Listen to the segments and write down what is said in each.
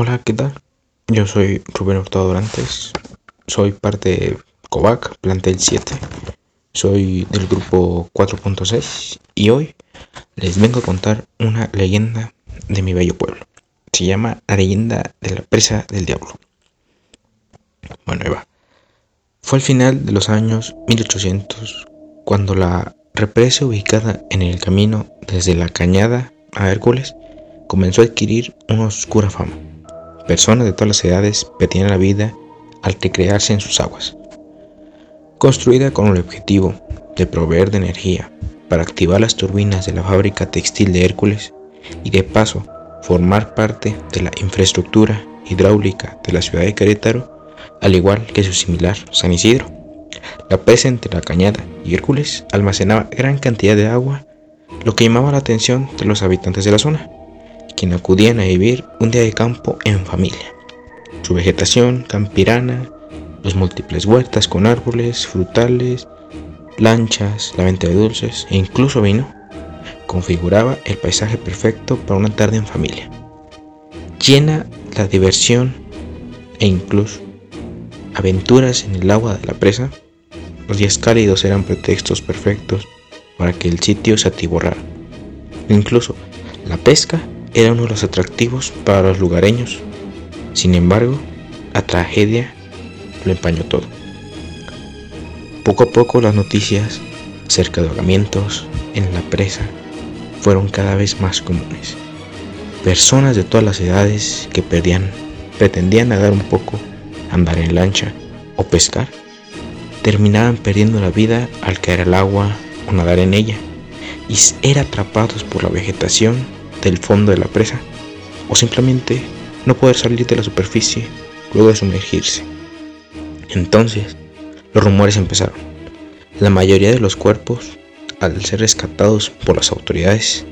Hola, ¿qué tal? Yo soy Rubén Hurtado Durantes, soy parte de COVAC, plantel 7, soy del grupo 4.6 y hoy les vengo a contar una leyenda de mi bello pueblo. Se llama La leyenda de la presa del diablo. Bueno, ahí va. Fue al final de los años 1800 cuando la represa ubicada en el camino desde la Cañada a Hércules comenzó a adquirir una oscura fama. Personas de todas las edades pedían la vida al recrearse en sus aguas. Construida con el objetivo de proveer de energía para activar las turbinas de la fábrica textil de Hércules y de paso formar parte de la infraestructura hidráulica de la ciudad de Querétaro, al igual que su similar San Isidro. La presa entre la cañada y Hércules almacenaba gran cantidad de agua, lo que llamaba la atención de los habitantes de la zona quien acudían a vivir un día de campo en familia. Su vegetación campirana, los múltiples huertas con árboles, frutales, lanchas, la venta de dulces e incluso vino, configuraba el paisaje perfecto para una tarde en familia. Llena la diversión e incluso aventuras en el agua de la presa, los días cálidos eran pretextos perfectos para que el sitio se atiborrara. Incluso la pesca era uno de los atractivos para los lugareños. Sin embargo, la tragedia lo empañó todo. Poco a poco las noticias acerca de ahogamientos en la presa fueron cada vez más comunes. Personas de todas las edades que perdían, pretendían nadar un poco, andar en lancha o pescar, terminaban perdiendo la vida al caer al agua o nadar en ella y eran atrapados por la vegetación del fondo de la presa o simplemente no poder salir de la superficie luego de sumergirse. Entonces, los rumores empezaron. La mayoría de los cuerpos, al ser rescatados por las autoridades,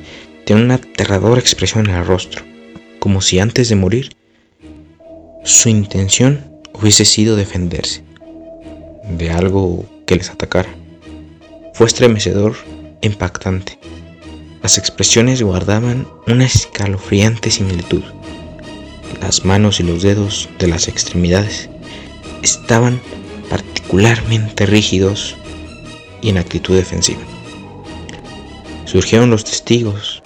tienen una aterradora expresión en el rostro, como si antes de morir su intención hubiese sido defenderse de algo que les atacara. Fue estremecedor impactante. Las expresiones guardaban una escalofriante similitud. Las manos y los dedos de las extremidades estaban particularmente rígidos y en actitud defensiva. Surgieron los testigos.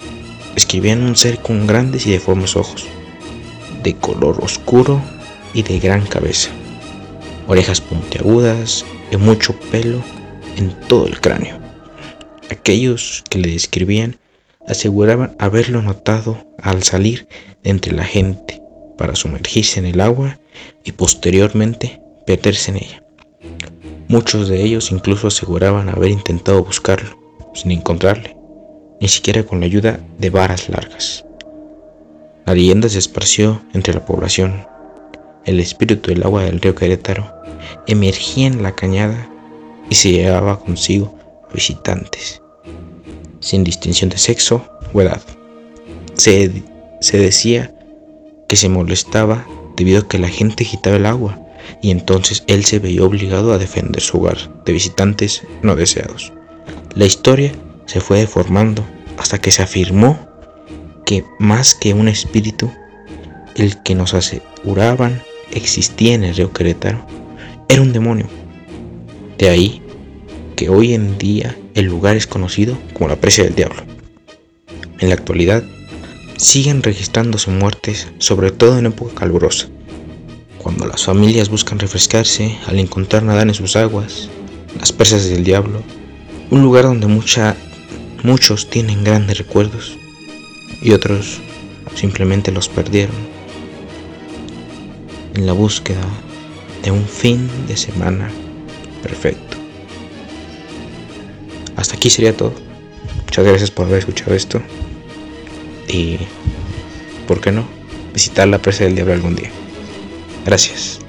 Escribían un ser con grandes y deformes ojos, de color oscuro y de gran cabeza, orejas puntiagudas y mucho pelo en todo el cráneo. Aquellos que le describían aseguraban haberlo notado al salir de entre la gente para sumergirse en el agua y posteriormente perderse en ella. Muchos de ellos incluso aseguraban haber intentado buscarlo sin encontrarle, ni siquiera con la ayuda de varas largas. La leyenda se esparció entre la población. El espíritu del agua del río Querétaro emergía en la cañada y se llevaba consigo visitantes sin distinción de sexo o edad. Se, se decía que se molestaba debido a que la gente agitaba el agua y entonces él se veía obligado a defender su hogar de visitantes no deseados. La historia se fue deformando hasta que se afirmó que más que un espíritu, el que nos aseguraban existía en el río Querétaro, era un demonio. De ahí que hoy en día el lugar es conocido como la presa del diablo. En la actualidad, siguen registrándose muertes, sobre todo en época calurosa, cuando las familias buscan refrescarse al encontrar nadar en sus aguas, las presas del diablo, un lugar donde muchos tienen grandes recuerdos y otros simplemente los perdieron en la búsqueda de un fin de semana perfecto. Hasta aquí sería todo. Muchas gracias por haber escuchado esto. Y, ¿por qué no? Visitar la presa del diablo algún día. Gracias.